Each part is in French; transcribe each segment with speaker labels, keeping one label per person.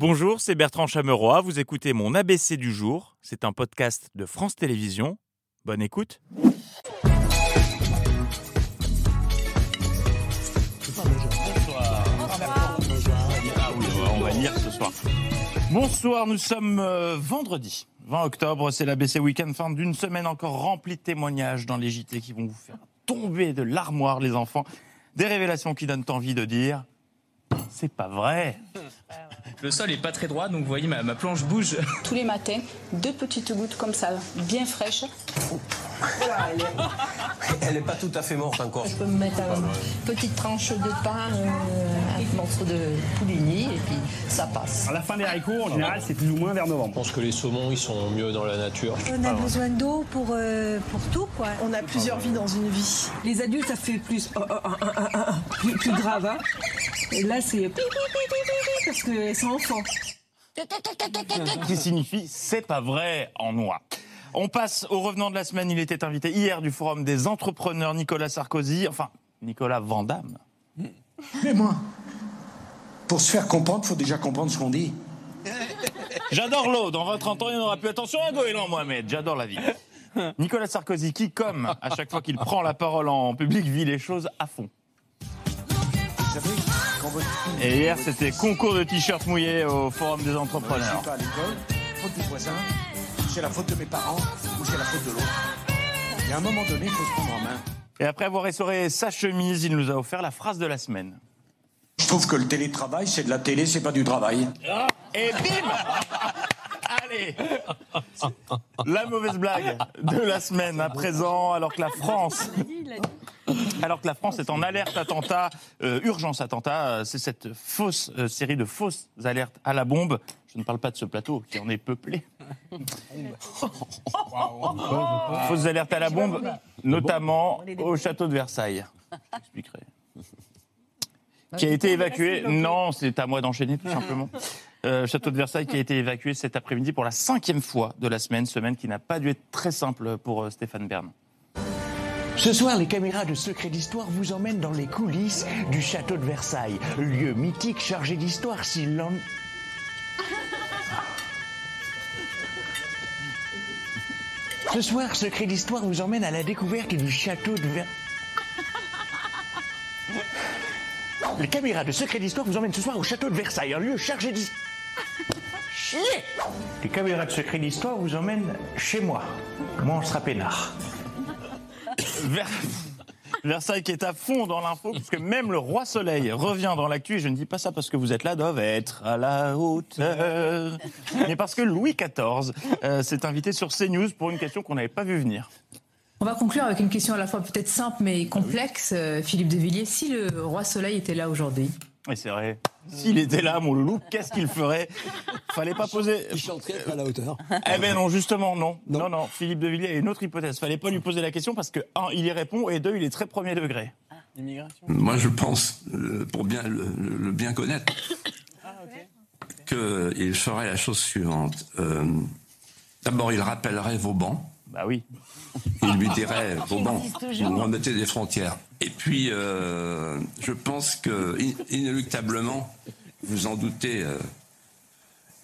Speaker 1: Bonjour, c'est Bertrand Chameroy. Vous écoutez mon ABC du jour. C'est un podcast de France Télévisions. Bonne écoute. Bonsoir, nous sommes euh, vendredi 20 octobre. C'est l'ABC Weekend, fin d'une semaine encore remplie de témoignages dans les JT qui vont vous faire tomber de l'armoire, les enfants. Des révélations qui donnent envie de dire c'est pas vrai.
Speaker 2: Le sol est pas très droit, donc vous voyez, ma, ma planche bouge.
Speaker 3: Tous les matins, deux petites gouttes comme ça, bien fraîches.
Speaker 4: Elle n'est pas tout à fait morte encore.
Speaker 5: Je peux me mettre une petite tranche de pain, euh, un morceau de pouligny, et puis ça passe.
Speaker 6: À la fin des haricots, en général, c'est plus ou moins vers
Speaker 4: Je
Speaker 6: novembre.
Speaker 4: pense que les saumons, ils sont mieux dans la nature.
Speaker 7: On a besoin d'eau pour, euh, pour tout, quoi.
Speaker 8: On a plusieurs vies dans une vie. Les adultes, ça fait plus, oh, oh, oh, oh, oh, oh, plus, plus grave. hein. Et là, c'est parce que c'est enfant.
Speaker 1: qui signifie c'est pas vrai en noix. On passe au revenant de la semaine. Il était invité hier du Forum des entrepreneurs Nicolas Sarkozy, enfin Nicolas Vandamme.
Speaker 9: Mais moi, pour se faire comprendre, faut déjà comprendre ce qu'on dit.
Speaker 1: J'adore l'eau. Dans 20-30 ans, il n'y en aura plus. Attention à Goéland, Mohamed. J'adore la vie. Nicolas Sarkozy, qui, comme à chaque fois qu'il prend la parole en public, vit les choses à fond. Et hier, c'était concours de t-shirts mouillés au Forum des
Speaker 9: ne
Speaker 1: entrepreneurs.
Speaker 9: réussit pas à l'école, faute du voisin, c'est la faute de mes parents ou c'est la faute de l'autre. Et à un moment donné, il faut se prendre en main.
Speaker 1: Et après avoir essoré sa chemise, il nous a offert la phrase de la semaine.
Speaker 9: Je trouve que le télétravail, c'est de la télé, c'est pas du travail.
Speaker 1: Et bim Allez La mauvaise blague de la semaine à présent, alors que la France... Alors que la France est en alerte attentat, euh, urgence attentat, euh, c'est cette fausse euh, série de fausses alertes à la bombe. Je ne parle pas de ce plateau qui en est peuplé. fausses alertes à la bombe, notamment au château de Versailles. J'expliquerai. Qui a été évacué. Non, c'est à moi d'enchaîner tout simplement. Euh, château de Versailles qui a été évacué cet après-midi pour la cinquième fois de la semaine, semaine qui n'a pas dû être très simple pour euh, Stéphane Bern.
Speaker 10: Ce soir, les caméras de Secret d'Histoire vous emmènent dans les coulisses du château de Versailles, lieu mythique chargé d'histoire s'il l'en... Ce soir, Secret d'Histoire vous emmène à la découverte du château de Versailles. Les caméras de Secret d'Histoire vous emmènent ce soir au château de Versailles, un lieu chargé d'histoire. Chier Les caméras de Secret d'Histoire vous emmènent chez moi. Moi, on sera peinard.
Speaker 1: Ver- Versailles qui est à fond dans l'info, puisque même le roi Soleil revient dans l'actu, et je ne dis pas ça parce que vous êtes là, doivent être à la hauteur, mais parce que Louis XIV euh, s'est invité sur CNews pour une question qu'on n'avait pas vu venir.
Speaker 11: On va conclure avec une question à la fois peut-être simple mais complexe. Euh, Philippe de Villiers, si le roi Soleil était là aujourd'hui,
Speaker 1: Et c'est vrai, s'il était là, mon loulou, qu'est-ce qu'il ferait? Fallait pas poser...
Speaker 4: Il chanterait à la hauteur.
Speaker 1: Eh ben non, justement, non. Non, non, Philippe de Villiers a une autre hypothèse. Fallait pas lui poser la question parce que, un, il y répond, et deux, il est très premier degré.
Speaker 12: Moi, je pense, euh, pour bien le, bien connaître, qu'il ferait la chose suivante. Euh, D'abord, il rappellerait Vauban.
Speaker 1: Bah oui.
Speaker 12: Il lui dirait Vauban, vous remettez des frontières. Et puis, euh, je pense que in- inéluctablement, vous en doutez, euh,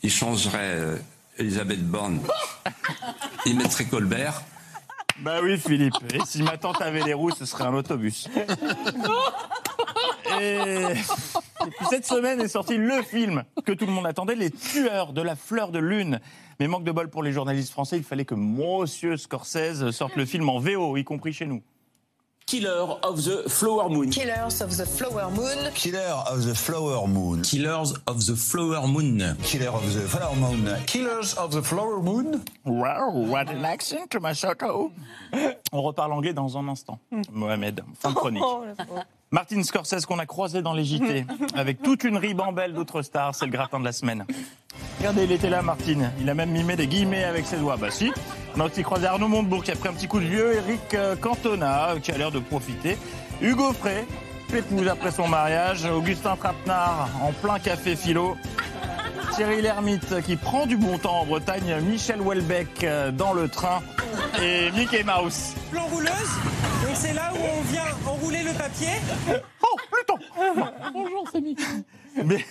Speaker 12: il changerait euh, Elisabeth Borne. Il mettrait Colbert.
Speaker 1: Bah oui, Philippe. Et si ma tante avait les roues, ce serait un autobus. Et... cette semaine est sorti le film que tout le monde attendait, Les Tueurs de la Fleur de Lune. Mais manque de bol pour les journalistes français, il fallait que Monsieur Scorsese sorte le film en VO, y compris chez nous.
Speaker 2: Killer of the Flower Moon.
Speaker 5: Killers of the Flower Moon.
Speaker 4: Killer of the Flower Moon.
Speaker 2: Killers of the Flower Moon.
Speaker 4: Killer of the Flower Moon.
Speaker 9: Killers of the Flower Moon
Speaker 1: Wow, what an accent, Masato. On reparle anglais dans un instant. Mohamed, fin de chronique. Martin Scorsese qu'on a croisé dans les JT avec toute une ribambelle d'autres stars, c'est le gratin de la semaine. Regardez, il était là, Martin. Il a même mimé des guillemets avec ses doigts. Bah si. On a aussi croisé Arnaud Montebourg qui a pris un petit coup de vieux, Eric euh, Cantona qui a l'air de profiter, Hugo Frey, pépouze après son mariage, Augustin Trapenard en plein café philo, Thierry Lhermitte qui prend du bon temps en Bretagne, Michel Houellebecq euh, dans le train et Mickey Mouse.
Speaker 8: L'enrouleuse, donc c'est là où on enrouler le papier.
Speaker 1: Oh, Pluton Bonjour, c'est Mickey. Mais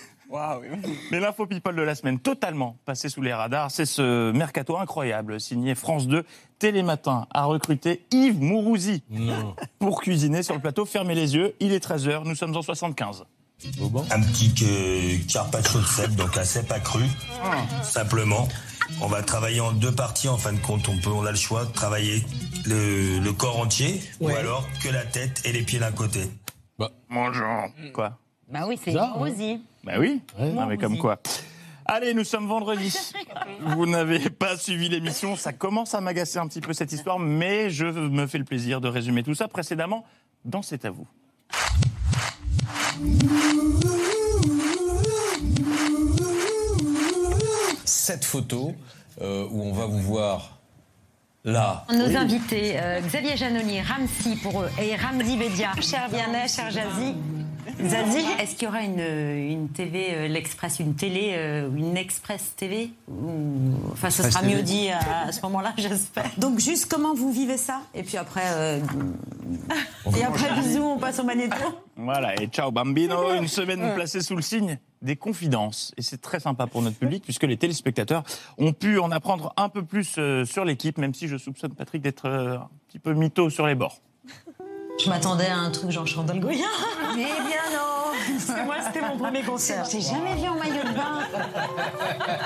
Speaker 1: Mais l'info people de la semaine, totalement passé sous les radars, c'est ce mercato incroyable signé France 2. Télématin a recruté Yves Mourouzi pour cuisiner sur le plateau. Fermez les yeux, il est 13h, nous sommes en 75.
Speaker 13: Un petit euh, carpaccio de cèpe, donc un cèpe accru, simplement. On va travailler en deux parties en fin de compte. On peut, on a le choix de travailler le, le corps entier ou
Speaker 1: Ouais.
Speaker 13: alors que la tête et les pieds d'un côté.
Speaker 1: Bonjour. Quoi?
Speaker 14: Bah oui, c'est
Speaker 13: Bizarre,
Speaker 14: Rosie.
Speaker 1: Bah oui, non mais comme quoi. Allez, nous sommes vendredi. Vous n'avez pas suivi l'émission, ça commence à m'agacer un petit peu cette histoire, mais je me fais le plaisir de résumer tout ça précédemment dans C'est à vous.
Speaker 15: Cette photo euh, où on va vous voir là.
Speaker 14: Nos invités, euh, Xavier Janoni, Ramsi pour eux, et Ramzi Bedia. Cher Vianney, cher Jazzy. Zazie, est-ce qu'il y aura une, une TV, euh, l'Express, une télé, euh, une Express TV Enfin, ce sera
Speaker 16: TV.
Speaker 14: mieux dit à, à ce moment-là, j'espère.
Speaker 16: Donc juste comment vous vivez ça Et puis après, euh,
Speaker 14: Et après, bisous, on passe au magnéto.
Speaker 1: Voilà, et ciao bambino, une semaine placée sous le signe des confidences. Et c'est très sympa pour notre public, puisque les téléspectateurs ont pu en apprendre un peu plus euh, sur l'équipe, même si je soupçonne Patrick d'être euh, un petit peu mytho sur les bords.
Speaker 14: Je m'attendais à un truc genre Chandel Goya.
Speaker 16: Mais bien non
Speaker 14: Parce que moi, c'était mon premier concert. J'ai jamais vu en maillot de bain.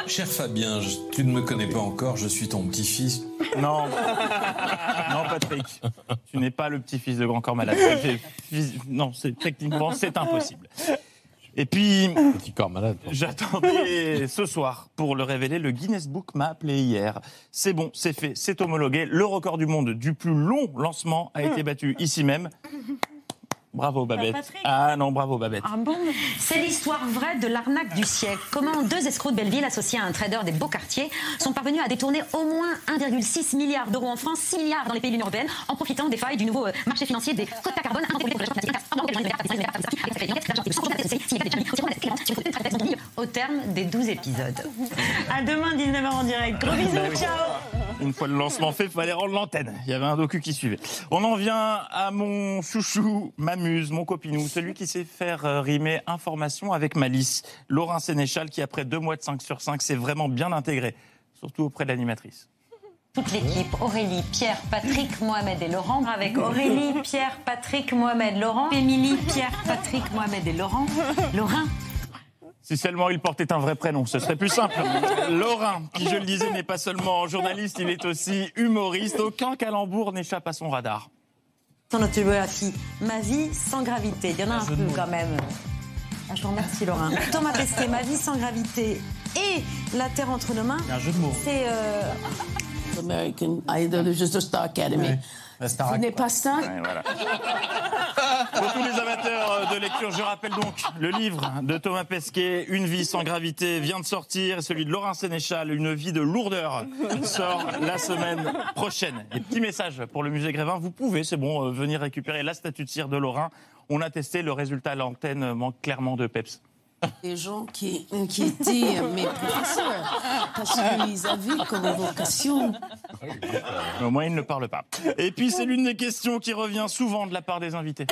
Speaker 15: Cher Fabien, je- tu ne me connais pas encore, je suis ton petit-fils.
Speaker 1: Non. Non, Patrick, tu n'es pas le petit-fils de Grand Corps Malade. Non, c'est techniquement, c'est impossible. Et puis,
Speaker 17: Petit corps malade.
Speaker 1: j'attendais ce soir pour le révéler. Le Guinness Book m'a appelé hier. C'est bon, c'est fait, c'est homologué. Le record du monde du plus long lancement a été battu ici même. Bravo Babette. Ah non, bravo Babette.
Speaker 14: Ah bon C'est l'histoire vraie de l'arnaque du siècle. Comment deux escrocs de Belleville, associés à un trader des beaux quartiers, sont parvenus à détourner au moins 1,6 milliard d'euros en France, 6 milliards dans les pays de l'Union européenne, en profitant des failles du nouveau euh, marché financier des quotas carbone. Au terme des 12 épisodes. À demain, 19h en direct. Gros bisous,
Speaker 1: Bah
Speaker 14: ciao
Speaker 1: Une fois le lancement fait, fallait rendre l'antenne. Il y avait un docu qui suivait. On en vient à mon chouchou, m'amuse, mon copinou, celui qui sait faire euh, rimer information avec malice. Laurent Sénéchal, qui après deux mois de 5 sur 5 s'est vraiment bien intégré, surtout auprès de l'animatrice.
Speaker 14: Toute l'équipe, Aurélie, Pierre, Patrick, Mohamed et Laurent, avec Aurélie, Pierre, Patrick, Mohamed, Laurent, Émilie, Pierre, Patrick, Mohamed et Laurent, Laurent.
Speaker 1: Si seulement il portait un vrai prénom, ce serait plus simple. Laurent, qui je le disais, n'est pas seulement journaliste, il est aussi humoriste. Aucun calembour n'échappe à son radar.
Speaker 14: Son autobiographie, Ma vie sans gravité. Il y en a un peu quand même. Ah, je vous remercie, Laurent. Thomas Pesquet, Ma vie sans gravité et La Terre entre nos mains.
Speaker 1: un jeu de mots.
Speaker 14: C'est. euh,
Speaker 5: American Idol, juste de Star Academy. Ce n'est pas ça.
Speaker 1: Ouais, voilà. Pour tous les amateurs de lecture, je rappelle donc le livre de Thomas Pesquet, Une vie sans gravité, vient de sortir. Et Celui de Laurent Sénéchal, Une vie de lourdeur, sort la semaine prochaine. Et petit message pour le musée Grévin, vous pouvez, c'est bon, euh, venir récupérer la statue de cire de Laurent. On a testé, le résultat à l'antenne manque clairement de peps.
Speaker 5: Des gens qui, qui étaient mes professeurs, parce qu'ils avaient comme vocation.
Speaker 1: Mais au moins, il ne parle pas. Et puis, c'est l'une des questions qui revient souvent de la part des invités.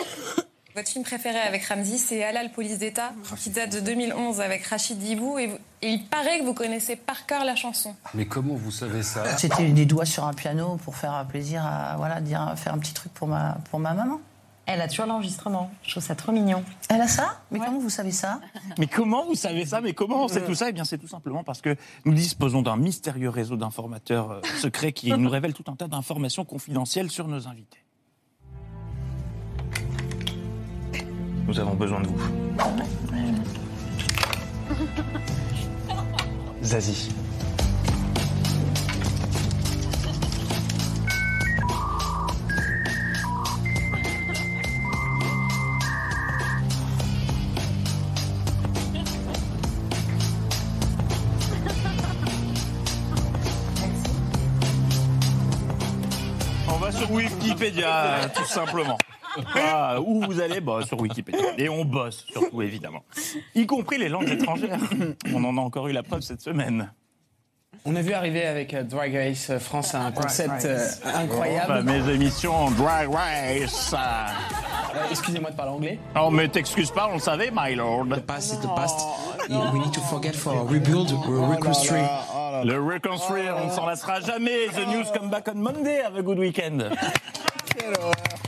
Speaker 18: Votre film préféré avec Ramzi, c'est Halal Police d'État, qui date de 2011 avec Rachid Dibou. Et, vous- et il paraît que vous connaissez par cœur la chanson.
Speaker 15: Mais comment vous savez ça?
Speaker 5: C'était des doigts sur un piano pour faire plaisir à voilà, dire, faire un petit truc pour ma, pour ma maman.
Speaker 14: Elle a toujours l'enregistrement. Je trouve ça trop mignon.
Speaker 5: Elle a ça? Mais comment vous savez ça?
Speaker 1: Mais comment vous savez ça? Mais comment on sait tout ça? Eh bien, c'est tout simplement parce que nous disposons d'un mystérieux réseau d'informateurs euh, secrets qui nous révèle tout un tas d'informations confidentielles sur nos invités. Nous avons besoin de vous. Zazie. On va sur Wikipédia, tout simplement. Ah, où vous allez bah, Sur Wikipédia. Et on bosse, surtout, évidemment. Y compris les langues étrangères. On en a encore eu la preuve cette semaine.
Speaker 19: On a vu arriver avec euh, Drag Race euh, France un concept euh, incroyable.
Speaker 1: Bah, mes émissions Drag Race.
Speaker 19: Euh, Excusez-moi de parler anglais.
Speaker 1: Oh, mais t'excuses pas, on le savait, my lord.
Speaker 19: The past is the past. We need to forget for rebuild, reconstruct.
Speaker 1: Le reconstruire, on ne s'en lassera jamais. The news come back on Monday avec Good Weekend.